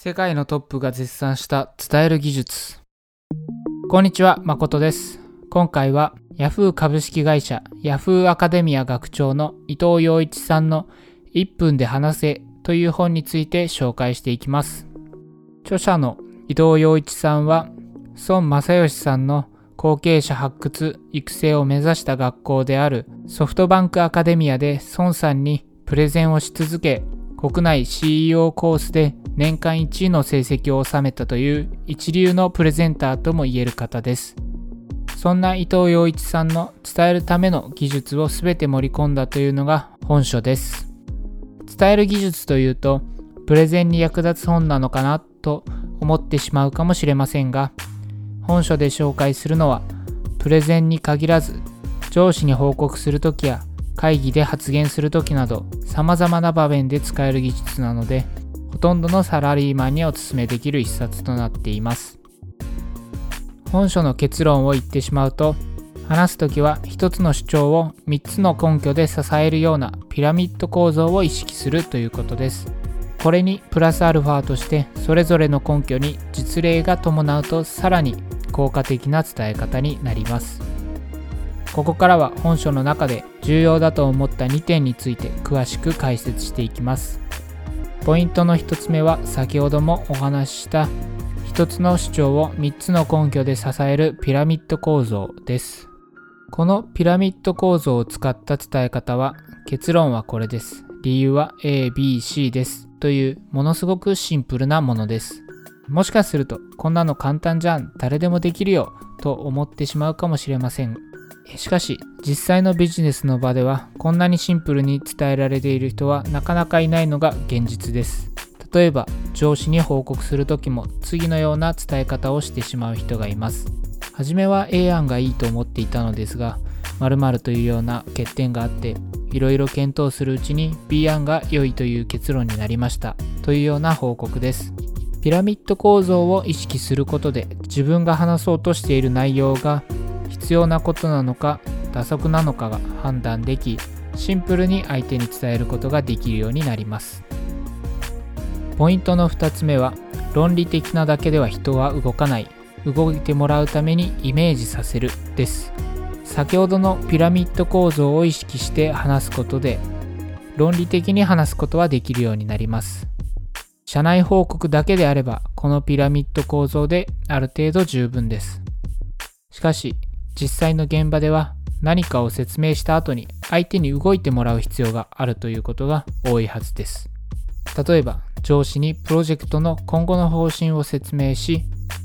世界のトップが絶賛した伝える技術。こんにちは、誠です。今回は Yahoo 株式会社 Yahoo アカデミア学長の伊藤洋一さんの1分で話せという本について紹介していきます。著者の伊藤洋一さんは孫正義さんの後継者発掘育成を目指した学校であるソフトバンクアカデミアで孫さんにプレゼンをし続け国内 CEO コースで年間1位の成績を収めたという一流のプレゼンターとも言える方です。そんな伊藤洋一さんの伝えるための技術を全て盛り込んだというのが本書です。伝える技術というと、プレゼンに役立つ本なのかなと思ってしまうかもしれませんが、本書で紹介するのは、プレゼンに限らず、上司に報告するときや会議で発言するときなど、様々な場面で使える技術なので、ほとんどのサラリーマンにお勧めできる一冊となっています。本書の結論を言ってしまうと、話すときは一つの主張を3つの根拠で支えるようなピラミッド構造を意識するということです。これにプラスアルファとしてそれぞれの根拠に実例が伴うとさらに効果的な伝え方になります。ここからは本書の中で重要だと思った2点について詳しく解説していきます。ポイントの1つ目は先ほどもお話しした1つの主張を3つの根拠で支えるピラミッド構造です。このピラミッド構造を使った伝え方は結論はこれです。理由は A、B、C ですというものすごくシンプルなものです。もしかするとこんなの簡単じゃん誰でもできるよと思ってしまうかもしれませんしかし実際のビジネスの場ではこんなにシンプルに伝えられている人はなかなかいないのが現実です。例えば上司に報告する時も次のような伝え方をしてしまう人がいます。初めは A 案がいいと思っていたのですが〇〇というような欠点があっていろいろ検討するうちに B 案が良いという結論になりました。というような報告です。ピラミッド構造を意識することで自分が話そうとしている内容が必要なことなのか打足なのかが判断できシンプルに相手に伝えることができるようになります。ポイントの2つ目は論理的なだけでは人は動かない。動いてもらうためにイメージさせるです。先ほどのピラミッド構造を意識して話すことで論理的に話すことはできるようになります。社内報告だけであればこのピラミッド構造である程度十分です。しかし実際の現場では何かを説明した後に相手に動いてもらう必要があるということが多いはずです。例えば上司にプロジェクトの今後の方針を説明し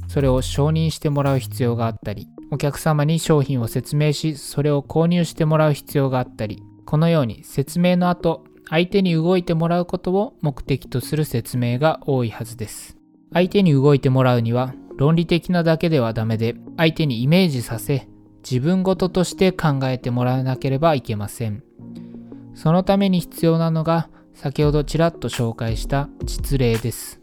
それを承認してもらう必要があったりお客様に商品を説明しそれを購入してもらう必要があったりこのように説明の後相手に動いてもらうことを目的とする説明が多いはずです相手に動いてもらうには論理的なだけではダメで相手にイメージさせ自分事として考えてもらわなければいけません。そのために必要なのが先ほどちらっと紹介した実例です。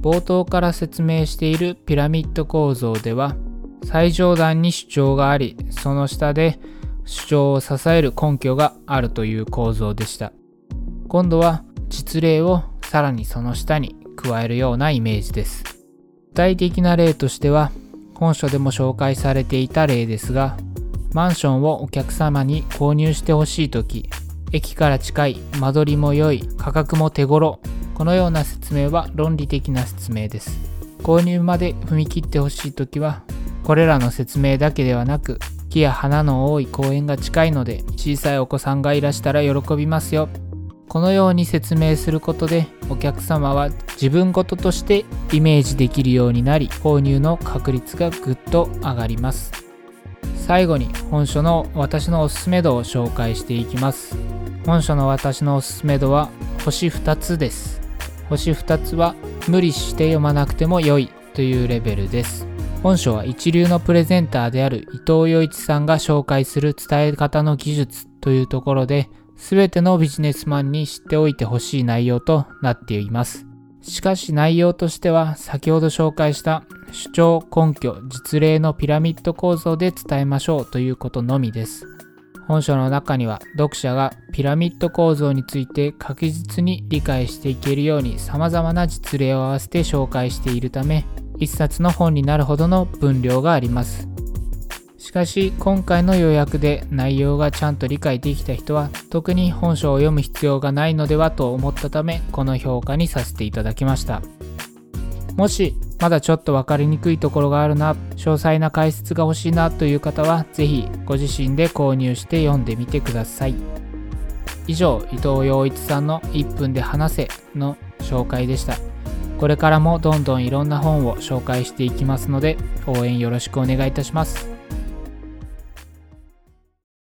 冒頭から説明しているピラミッド構造では最上段に主張がありその下で主張を支える根拠があるという構造でした。今度は実例をさらにその下に加えるようなイメージです。具体的な例としては本書でも紹介されていた例ですが、マンションをお客様に購入してほしいとき、駅から近い、間取りも良い、価格も手頃、このような説明は論理的な説明です。購入まで踏み切ってほしいときは、これらの説明だけではなく、木や花の多い公園が近いので、小さいお子さんがいらしたら喜びますよ。このように説明することでお客様は自分事としてイメージできるようになり購入の確率がぐっと上がります。最後に本書の私のおすすめ度を紹介していきます。本書の私のおすすめ度は星2つです。星2つは無理して読まなくても良いというレベルです。本書は一流のプレゼンターである伊藤洋一さんが紹介する伝え方の技術というところで全てのビジネスマンに知っておいてほしい内容となっています。しかし内容としては先ほど紹介した主張根拠実例のピラミッド構造で伝えましょうということのみです。本書の中には読者がピラミッド構造について確実に理解していけるように様々な実例を合わせて紹介しているため一冊の本になるほどの分量がありますしかし今回の要約で内容がちゃんと理解できた人は特に本書を読む必要がないのではと思ったためこの評価にさせていただきました。もしまだちょっと分かりにくいところがあるな詳細な解説が欲しいなという方は是非ご自身で購入して読んでみてください。以上伊藤洋一さんの1分で話せの紹介でした。これからもどんどんいろんな本を紹介していきますので応援よろしくお願いいたします。